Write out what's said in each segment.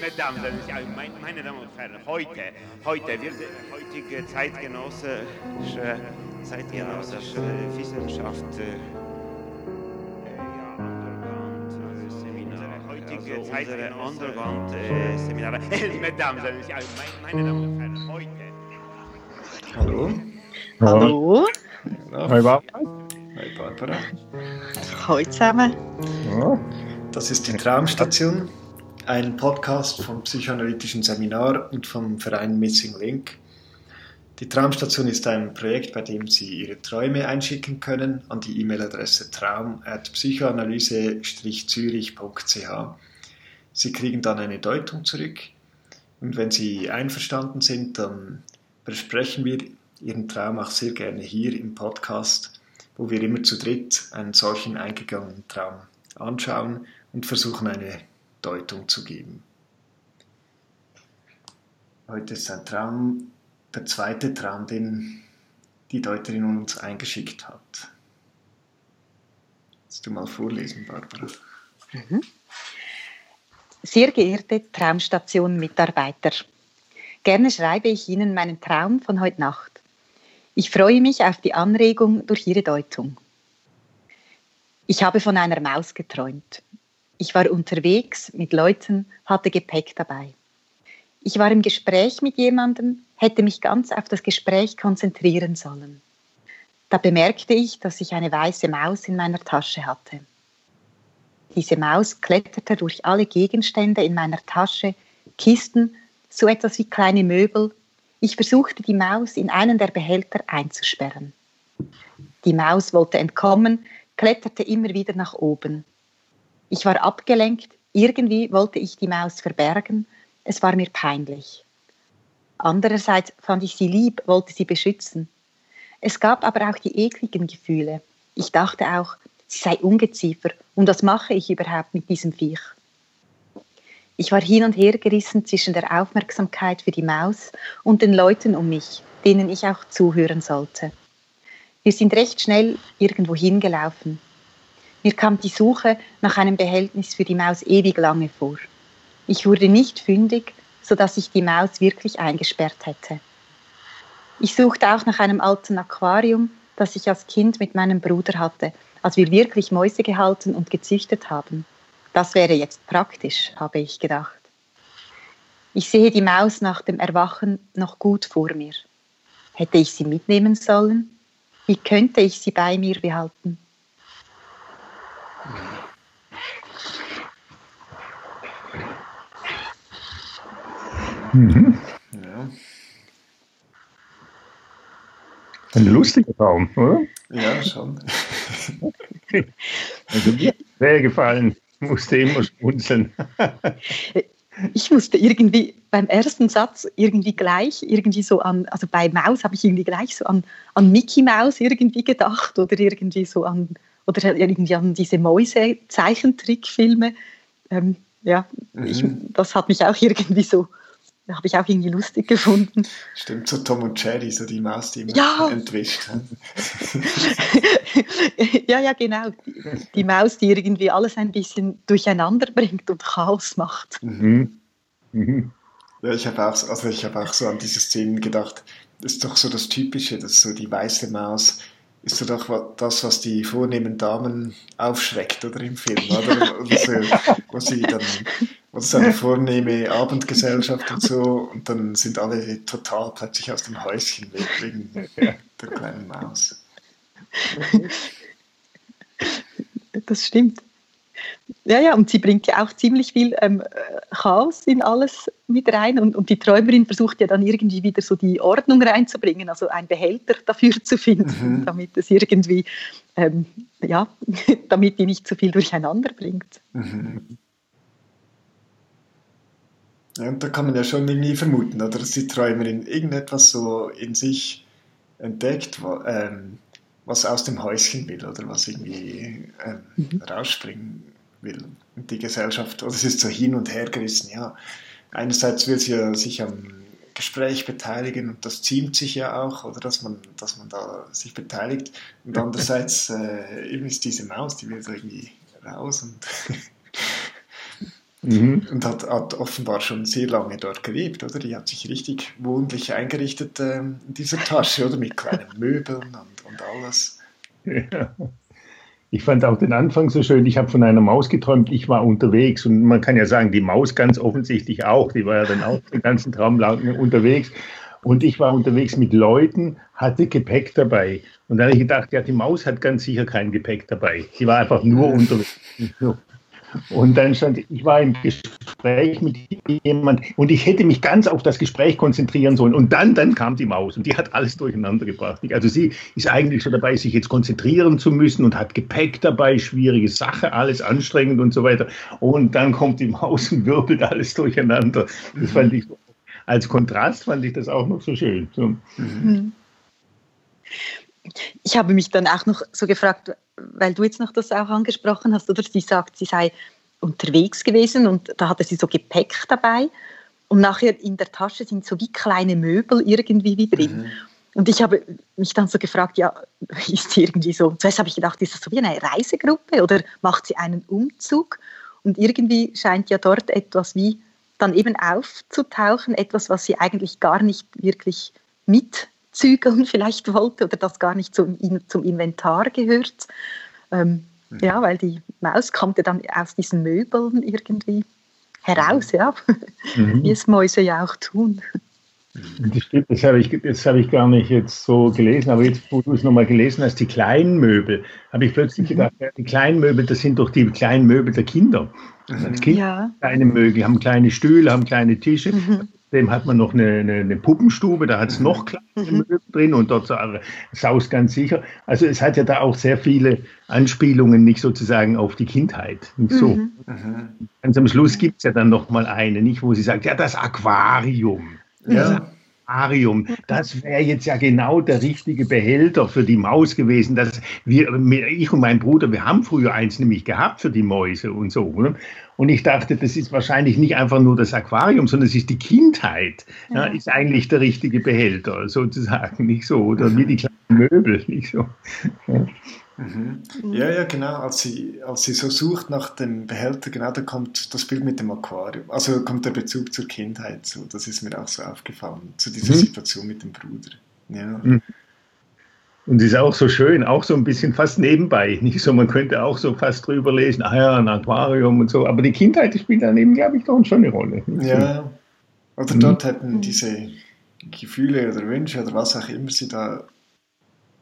Mesdames, meine Damen und Herren, heute, heute wird heutige zeitgenössische, zeitgenössische Wissenschaft äh, heutige unsere Underground-Seminare. Mesdames, meine Damen und Herren, heute. Hallo. Hallo. Hi Barbara. Hi Barbara. Hallo zusammen. Ja. Das ist die Traumstation, ein Podcast vom psychoanalytischen Seminar und vom Verein Missing Link. Die Traumstation ist ein Projekt, bei dem Sie Ihre Träume einschicken können an die E-Mail-Adresse traum.psychoanalyse-zürich.ch. Sie kriegen dann eine Deutung zurück und wenn Sie einverstanden sind, dann besprechen wir Ihren Traum auch sehr gerne hier im Podcast, wo wir immer zu dritt einen solchen eingegangenen Traum anschauen und versuchen eine Deutung zu geben. Heute ist ein Traum, der zweite Traum, den die Deuterin uns eingeschickt hat. Willst du mal vorlesen, Barbara? Mhm. Sehr geehrte Traumstation-Mitarbeiter, gerne schreibe ich Ihnen meinen Traum von heute Nacht. Ich freue mich auf die Anregung durch Ihre Deutung. Ich habe von einer Maus geträumt. Ich war unterwegs mit Leuten, hatte Gepäck dabei. Ich war im Gespräch mit jemandem, hätte mich ganz auf das Gespräch konzentrieren sollen. Da bemerkte ich, dass ich eine weiße Maus in meiner Tasche hatte. Diese Maus kletterte durch alle Gegenstände in meiner Tasche, Kisten, so etwas wie kleine Möbel, ich versuchte die Maus in einen der Behälter einzusperren. Die Maus wollte entkommen, kletterte immer wieder nach oben. Ich war abgelenkt, irgendwie wollte ich die Maus verbergen, es war mir peinlich. Andererseits fand ich sie lieb, wollte sie beschützen. Es gab aber auch die ekligen Gefühle. Ich dachte auch, sie sei Ungeziefer und was mache ich überhaupt mit diesem Viech? Ich war hin und her gerissen zwischen der Aufmerksamkeit für die Maus und den Leuten um mich, denen ich auch zuhören sollte. Wir sind recht schnell irgendwo hingelaufen. Mir kam die Suche nach einem Behältnis für die Maus ewig lange vor. Ich wurde nicht fündig, sodass ich die Maus wirklich eingesperrt hätte. Ich suchte auch nach einem alten Aquarium, das ich als Kind mit meinem Bruder hatte, als wir wirklich Mäuse gehalten und gezüchtet haben. Das wäre jetzt praktisch, habe ich gedacht. Ich sehe die Maus nach dem Erwachen noch gut vor mir. Hätte ich sie mitnehmen sollen? Wie könnte ich sie bei mir behalten? Mhm. Ja. Ein lustiger Traum, oder? Ja, schon. also mir wäre gefallen musste immer schmunzeln. ich musste irgendwie beim ersten Satz irgendwie gleich irgendwie so an, also bei Maus habe ich irgendwie gleich so an, an Mickey Maus irgendwie gedacht oder irgendwie so an, oder irgendwie an diese Mäuse-Zeichentrickfilme. Ähm, ja, mhm. ich, das hat mich auch irgendwie so habe ich auch irgendwie lustig gefunden. Stimmt, so Tom und Jerry, so die Maus, die immer ja. entwischt ja, ja, genau. Die, Maus, die irgendwie alles ein bisschen durcheinander bringt und Chaos macht. Mhm. Mhm. Ja, ich habe auch, also hab auch so an diese Szenen gedacht, das ist doch so das Typische, dass so die weiße Maus ist so doch das, was die vornehmen Damen aufschreckt oder im Film, oder? Ja. wo sie dann oder so eine vornehme Abendgesellschaft und so und dann sind alle total plötzlich aus dem Häuschen weg wegen der kleinen Maus. Das stimmt. Ja, ja, und sie bringt ja auch ziemlich viel ähm, Chaos in alles mit rein und, und die Träumerin versucht ja dann irgendwie wieder so die Ordnung reinzubringen, also einen Behälter dafür zu finden, mhm. damit es irgendwie, ähm, ja, damit die nicht zu viel durcheinander bringt. Mhm. Ja, und da kann man ja schon irgendwie vermuten, oder, dass die Träumerin irgendetwas so in sich entdeckt, wo, ähm, was aus dem Häuschen will oder was irgendwie ähm, mhm. rausspringen will. Und die Gesellschaft, oder es ist so hin und her gerissen, ja. Einerseits will sie ja sich am Gespräch beteiligen und das ziemt sich ja auch, oder dass man, dass man da sich beteiligt. Und andererseits äh, eben ist diese Maus, die will so irgendwie raus und, mhm. und hat, hat, offenbar schon sehr lange dort gelebt, oder? Die hat sich richtig wohnlich eingerichtet äh, in dieser Tasche, oder? Mit kleinen Möbeln und, und alles. Ja. Ich fand auch den Anfang so schön. Ich habe von einer Maus geträumt, ich war unterwegs. Und man kann ja sagen, die Maus ganz offensichtlich auch. Die war ja dann auch den ganzen Traum lang unterwegs. Und ich war unterwegs mit Leuten, hatte Gepäck dabei. Und dann habe ich gedacht, ja, die Maus hat ganz sicher kein Gepäck dabei. Die war einfach nur unterwegs. Und dann stand ich war im Gespräch mit jemand und ich hätte mich ganz auf das Gespräch konzentrieren sollen. Und dann, dann kam die Maus und die hat alles durcheinander gebracht. Also sie ist eigentlich schon dabei, sich jetzt konzentrieren zu müssen und hat Gepäck dabei, schwierige Sache, alles anstrengend und so weiter. Und dann kommt die Maus und wirbelt alles durcheinander. Das fand ich als Kontrast fand ich das auch noch so schön. So. Mhm. Ich habe mich dann auch noch so gefragt, weil du jetzt noch das auch angesprochen hast, oder sie sagt, sie sei unterwegs gewesen und da hatte sie so Gepäck dabei und nachher in der Tasche sind so wie kleine Möbel irgendwie wie drin. Mhm. Und ich habe mich dann so gefragt, ja, ist sie irgendwie so, zuerst habe ich gedacht, ist das so wie eine Reisegruppe oder macht sie einen Umzug? Und irgendwie scheint ja dort etwas wie dann eben aufzutauchen, etwas, was sie eigentlich gar nicht wirklich mit zügeln vielleicht wollte oder das gar nicht zum, zum Inventar gehört. Ähm, mhm. Ja, weil die Maus kommt ja dann aus diesen Möbeln irgendwie heraus, ja, mhm. wie es Mäuse ja auch tun. Das stimmt, das habe, ich, das habe ich gar nicht jetzt so gelesen, aber jetzt, wo du es nochmal gelesen hast, die kleinen Möbel, habe ich plötzlich mhm. gedacht, ja, die kleinen Möbel, das sind doch die kleinen Möbel der Kinder. Also als Kind ja. kleine Möbel, haben kleine Stühle, haben kleine Tische. Mhm. Dem hat man noch eine, eine, eine Puppen,stube da hat es noch kleine mhm. Möbel drin und dort saust ganz sicher. Also es hat ja da auch sehr viele Anspielungen, nicht sozusagen auf die Kindheit. Nicht so. Mhm. mhm. Ganz am Schluss gibt es ja dann noch mal eine, nicht, wo sie sagt, ja, das Aquarium. Ja. Aquarium. Das wäre jetzt ja genau der richtige Behälter für die Maus gewesen. Das wir, ich und mein Bruder, wir haben früher eins nämlich gehabt für die Mäuse und so. Ne? Und ich dachte, das ist wahrscheinlich nicht einfach nur das Aquarium, sondern es ist die Kindheit, ja. Ja, ist eigentlich der richtige Behälter, sozusagen, nicht so, oder wie die kleinen Möbel, nicht so. Ja. Mhm. Ja, ja, genau. Als sie, als sie so sucht nach dem Behälter, genau, da kommt das Bild mit dem Aquarium. Also kommt der Bezug zur Kindheit. So. Das ist mir auch so aufgefallen, zu dieser mhm. Situation mit dem Bruder. Ja. Mhm. Und es ist auch so schön, auch so ein bisschen fast nebenbei. Nicht so, man könnte auch so fast drüber lesen, ah ja, ein Aquarium und so. Aber die Kindheit spielt daneben, glaube ich, doch schon eine Rolle. Ja. Oder mhm. dort hätten diese Gefühle oder Wünsche oder was auch immer sie da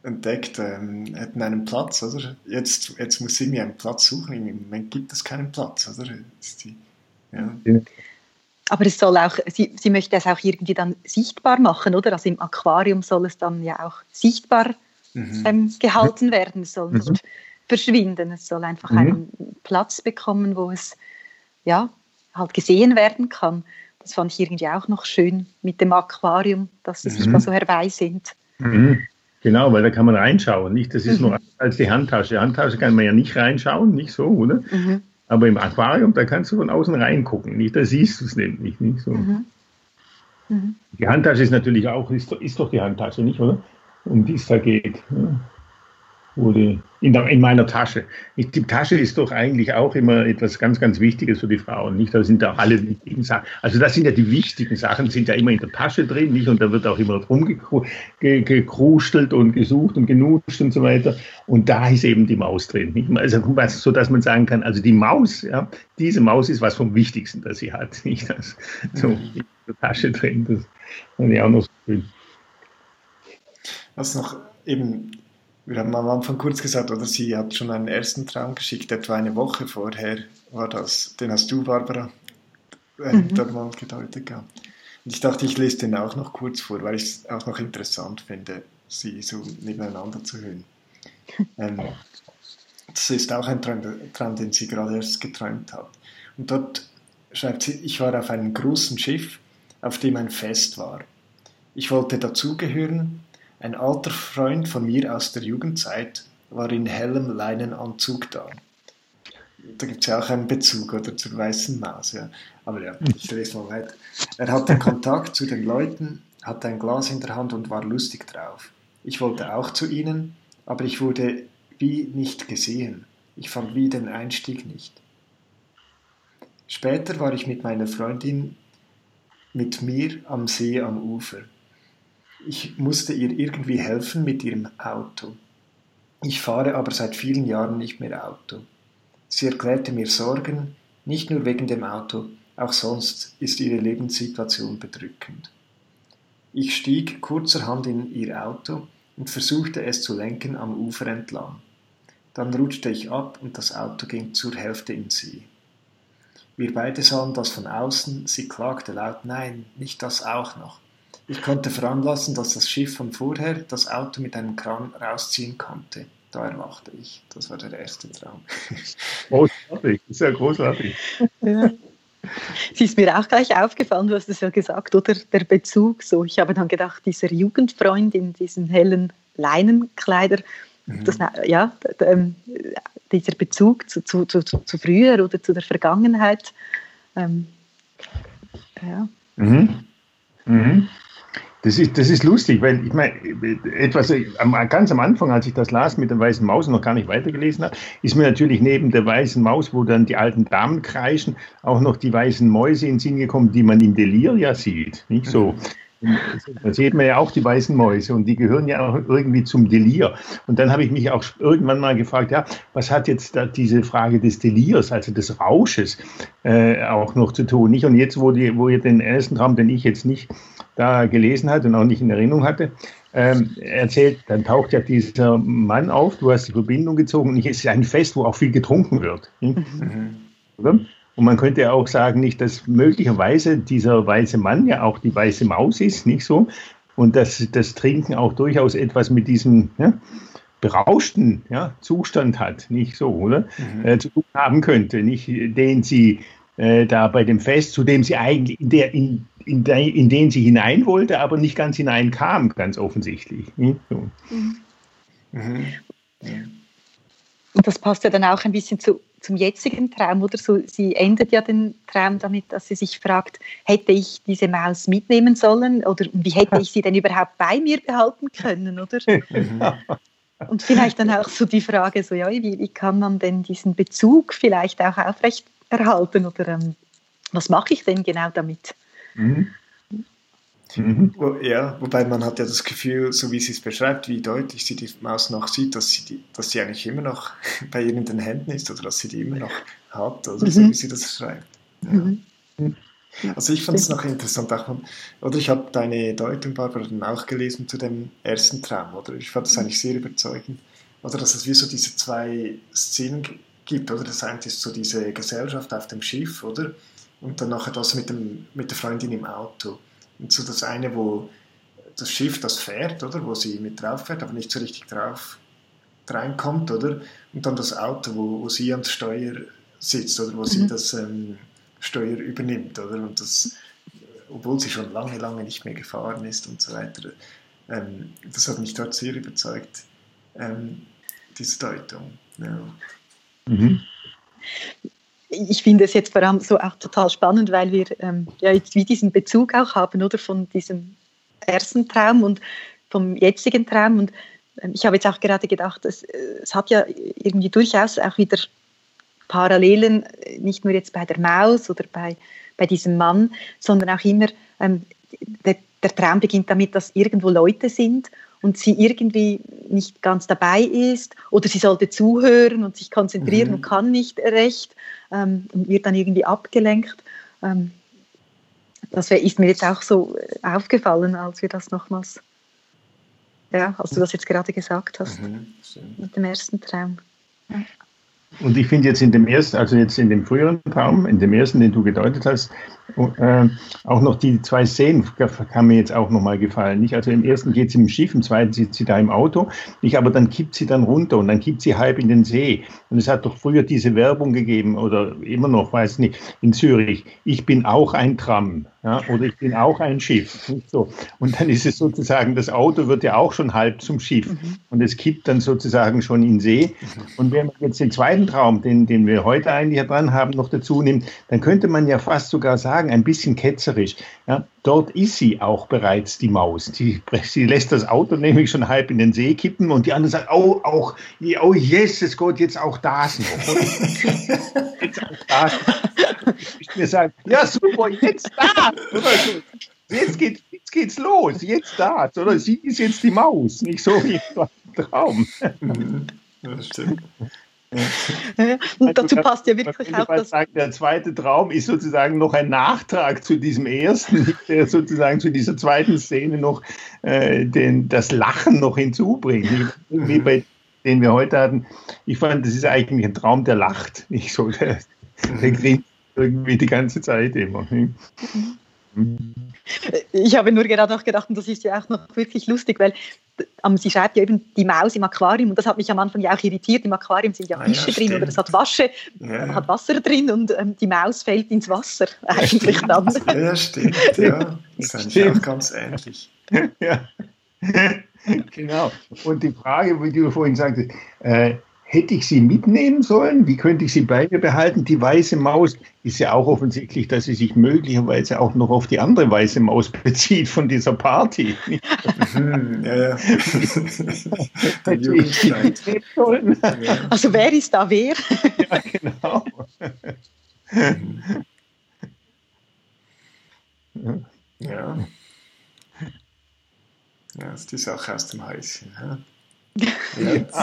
entdeckt, ähm, hätten einen Platz, oder? Jetzt, jetzt muss sie mir einen Platz suchen. Im Moment gibt es keinen Platz, oder? Die, ja. Aber es soll auch, sie, sie möchte es auch irgendwie dann sichtbar machen, oder? Also im Aquarium soll es dann ja auch sichtbar mhm. ähm, gehalten werden. Es soll nicht mhm. verschwinden. Es soll einfach mhm. einen Platz bekommen, wo es ja halt gesehen werden kann. Das fand ich irgendwie auch noch schön mit dem Aquarium, dass sie sich da so herbei sind. Genau, weil da kann man reinschauen. Nicht, das ist mhm. nur als die Handtasche. Handtasche kann man ja nicht reinschauen, nicht so, oder? Mhm. Aber im Aquarium, da kannst du von außen reingucken. Nicht, da siehst du es nämlich nicht so. Mhm. mhm. Die Handtasche ist natürlich auch, ist, ist doch die Handtasche, nicht, oder? Um die es da geht. Ja wurde in, der, in meiner Tasche. Die Tasche ist doch eigentlich auch immer etwas ganz, ganz Wichtiges für die Frauen. Nicht? Da sind auch alle wichtigen Sachen. Also das sind ja die wichtigen Sachen, sind ja immer in der Tasche drin, nicht? Und da wird auch immer rumgekrustelt und gesucht und genuscht und so weiter. Und da ist eben die Maus drin. Nicht? Also so, dass man sagen kann, also die Maus, ja, diese Maus ist was vom Wichtigsten, das sie hat. Nicht das so in der Tasche drin. Das fand ich auch noch so schön. Was noch eben wir haben am Anfang kurz gesagt, oder sie hat schon einen ersten Traum geschickt, etwa eine Woche vorher war das. Den hast du, Barbara, äh, mhm. mal gedeutet. Ja. Und ich dachte, ich lese den auch noch kurz vor, weil ich es auch noch interessant finde, sie so nebeneinander zu hören. Ähm, das ist auch ein Traum, Traum, den sie gerade erst geträumt hat. Und dort schreibt sie, ich war auf einem großen Schiff, auf dem ein Fest war. Ich wollte dazugehören, ein alter Freund von mir aus der Jugendzeit war in hellem Leinenanzug da. da gibt es ja auch einen Bezug oder zur weißen Maus. Ja. Aber ja, ich lese mal weiter. Er hatte Kontakt zu den Leuten, hatte ein Glas in der Hand und war lustig drauf. Ich wollte auch zu ihnen, aber ich wurde wie nicht gesehen. Ich fand wie den Einstieg nicht. Später war ich mit meiner Freundin mit mir am See am Ufer. Ich musste ihr irgendwie helfen mit ihrem Auto. Ich fahre aber seit vielen Jahren nicht mehr Auto. Sie erklärte mir Sorgen, nicht nur wegen dem Auto, auch sonst ist ihre Lebenssituation bedrückend. Ich stieg kurzerhand in ihr Auto und versuchte es zu lenken am Ufer entlang. Dann rutschte ich ab und das Auto ging zur Hälfte in See. Wir beide sahen das von außen, sie klagte laut, nein, nicht das auch noch. Ich konnte veranlassen, dass das Schiff von vorher das Auto mit einem Kran rausziehen konnte. Da erwachte ich. Das war der erste Traum. Großartig, sehr großartig. Ja. Sie ist mir auch gleich aufgefallen, du hast es ja gesagt, oder? Der Bezug so. Ich habe dann gedacht, dieser Jugendfreund in diesen hellen Leinenkleider, mhm. das, ja, ähm, dieser Bezug zu, zu, zu, zu, früher oder zu der Vergangenheit. Ähm, ja. Mhm. Mhm. Das ist, das ist lustig, weil ich meine, etwas ganz am Anfang, als ich das las mit der weißen Maus und noch gar nicht weitergelesen habe, ist mir natürlich neben der weißen Maus, wo dann die alten Damen kreischen, auch noch die weißen Mäuse in den Sinn gekommen, die man in Deliria sieht. Nicht so. Da sieht man ja auch die weißen Mäuse und die gehören ja auch irgendwie zum Delir. Und dann habe ich mich auch irgendwann mal gefragt, ja, was hat jetzt da diese Frage des Delirs, also des Rausches, äh, auch noch zu tun? Nicht? Und jetzt, wo, die, wo ihr den ersten Traum, den ich jetzt nicht da gelesen hat und auch nicht in Erinnerung hatte, ähm, erzählt, dann taucht ja dieser Mann auf, du hast die Verbindung gezogen und es ist ein Fest, wo auch viel getrunken wird. Mhm. Und man könnte ja auch sagen, nicht, dass möglicherweise dieser weiße Mann ja auch die weiße Maus ist, nicht so? Und dass das Trinken auch durchaus etwas mit diesem ja, berauschten ja, Zustand hat, nicht so, oder? Mhm. Äh, zu tun haben könnte, nicht den sie äh, da bei dem Fest, zu dem sie eigentlich in, der, in, in, de, in den sie hinein wollte, aber nicht ganz hineinkam, ganz offensichtlich. So. Mhm. Mhm. Und das passt ja dann auch ein bisschen zu, zum jetzigen Traum, oder so? Sie endet ja den Traum damit, dass sie sich fragt, hätte ich diese Maus mitnehmen sollen oder wie hätte ich sie denn überhaupt bei mir behalten können, oder? Und vielleicht dann auch so die Frage, so ja, wie, wie kann man denn diesen Bezug vielleicht auch aufrecht erhalten oder ähm, was mache ich denn genau damit? Mhm. Mhm. Ja, wobei man hat ja das Gefühl, so wie sie es beschreibt, wie deutlich sie die Maus noch sieht, dass sie, die, dass sie eigentlich immer noch bei ihr in den Händen ist oder dass sie die immer noch hat, oder mhm. so wie sie das schreibt. Ja. Mhm. Also ich fand es noch interessant, auch, oder ich habe deine Deutung, Barbara, dann auch gelesen zu dem ersten Traum, oder? Ich fand es eigentlich sehr überzeugend, oder dass es wie so diese zwei Szenen gibt, oder? Das eine ist so diese Gesellschaft auf dem Schiff, oder? Und dann nachher das mit, dem, mit der Freundin im Auto. Und so das eine, wo das Schiff, das fährt, oder? Wo sie mit drauf fährt, aber nicht so richtig drauf reinkommt, oder? Und dann das Auto, wo, wo sie an der Steuer sitzt, oder? Wo mhm. sie das ähm, Steuer übernimmt, oder? Und das, obwohl sie schon lange, lange nicht mehr gefahren ist und so weiter. Ähm, das hat mich dort sehr überzeugt, ähm, diese Deutung. Ja. Mhm. Ich finde es jetzt vor allem so auch total spannend, weil wir ähm, ja jetzt wie diesen Bezug auch haben, oder von diesem ersten Traum und vom jetzigen Traum. Und ähm, ich habe jetzt auch gerade gedacht, es, es hat ja irgendwie durchaus auch wieder Parallelen, nicht nur jetzt bei der Maus oder bei, bei diesem Mann, sondern auch immer, ähm, der, der Traum beginnt damit, dass irgendwo Leute sind und sie irgendwie nicht ganz dabei ist oder sie sollte zuhören und sich konzentrieren mhm. und kann nicht recht ähm, und wird dann irgendwie abgelenkt. Ähm, das ist mir jetzt auch so äh, aufgefallen, als wir das nochmals, ja, als du das jetzt gerade gesagt hast, mhm, mit dem ersten Traum. Und ich finde jetzt in dem ersten, also jetzt in dem früheren Traum, in dem ersten, den du gedeutet hast, äh, auch noch die zwei Szenen haben mir jetzt auch nochmal gefallen. Nicht? Also im ersten geht sie im Schiff, im zweiten sitzt sie da im Auto, nicht? aber dann kippt sie dann runter und dann kippt sie halb in den See. Und es hat doch früher diese Werbung gegeben oder immer noch, weiß nicht, in Zürich. Ich bin auch ein Tram ja, oder ich bin auch ein Schiff. So. Und dann ist es sozusagen, das Auto wird ja auch schon halb zum Schiff mhm. und es kippt dann sozusagen schon in See. Und wenn man jetzt den zweiten Traum, den, den wir heute eigentlich dran haben, noch dazu nimmt, dann könnte man ja fast sogar sagen, ein bisschen ketzerisch, ja, dort ist sie auch bereits die Maus. Sie, sie lässt das Auto nämlich schon halb in den See kippen und die anderen sagen, oh, auch, oh yes, es geht jetzt auch das noch. jetzt auch das. Ich mir sagen, ja super, jetzt da. Jetzt, geht, jetzt geht's los, jetzt da. Oder sie ist jetzt die Maus, nicht so wie im Traum. Das stimmt. Und dazu passt ja wirklich auch das. Sagen, der zweite Traum ist sozusagen noch ein Nachtrag zu diesem ersten, der sozusagen zu dieser zweiten Szene noch äh, den, das Lachen noch hinzubringt. Wie bei den wir heute hatten. Ich fand, das ist eigentlich ein Traum, der lacht. Nicht so, der, der grinst irgendwie die ganze Zeit immer. Ich habe nur gerade noch gedacht, und das ist ja auch noch wirklich lustig, weil ähm, sie schreibt ja eben die Maus im Aquarium und das hat mich am Anfang ja auch irritiert. Im Aquarium sind ja ah, Fische ja, drin oder es hat, Wasche, ja. hat Wasser drin und ähm, die Maus fällt ins Wasser eigentlich dann. Ja, stimmt. Ja. Das ist eigentlich auch ganz ähnlich. Ja. genau. Und die Frage, wie du vorhin sagtest, äh, Hätte ich sie mitnehmen sollen? Wie könnte ich sie bei mir behalten? Die weiße Maus ist ja auch offensichtlich, dass sie sich möglicherweise auch noch auf die andere weiße Maus bezieht von dieser Party. Hm, ja, ja. also wer ist da wer? ja, genau. ja. Ja, ist die Sache aus dem Häuschen. Ja?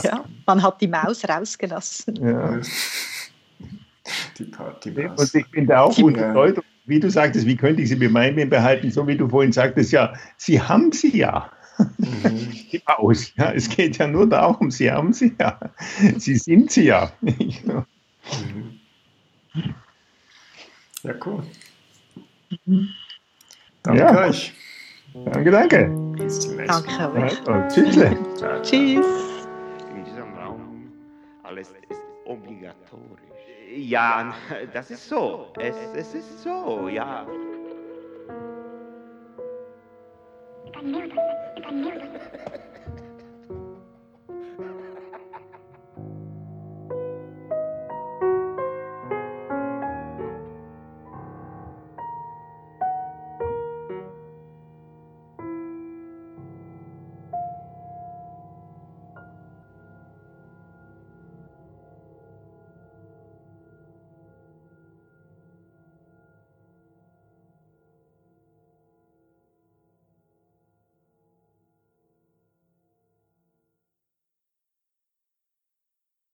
Ja, man hat die Maus rausgelassen. Ja. Die Partymaus. Und ich bin da auch unter Leute, wie du sagtest, wie könnte ich sie bei behalten, so wie du vorhin sagtest, ja, sie haben sie ja. Mhm. Die Maus. Ja, es geht ja nur darum, sie haben sie ja. Sie sind sie ja. Mhm. Ja, cool. Danke ja. euch. Danke, danke. Danke euch. Tschüss. Tschüss. In diesem Raum alles ist obligatorisch. Ja, das ist so. Es, es ist so, ja.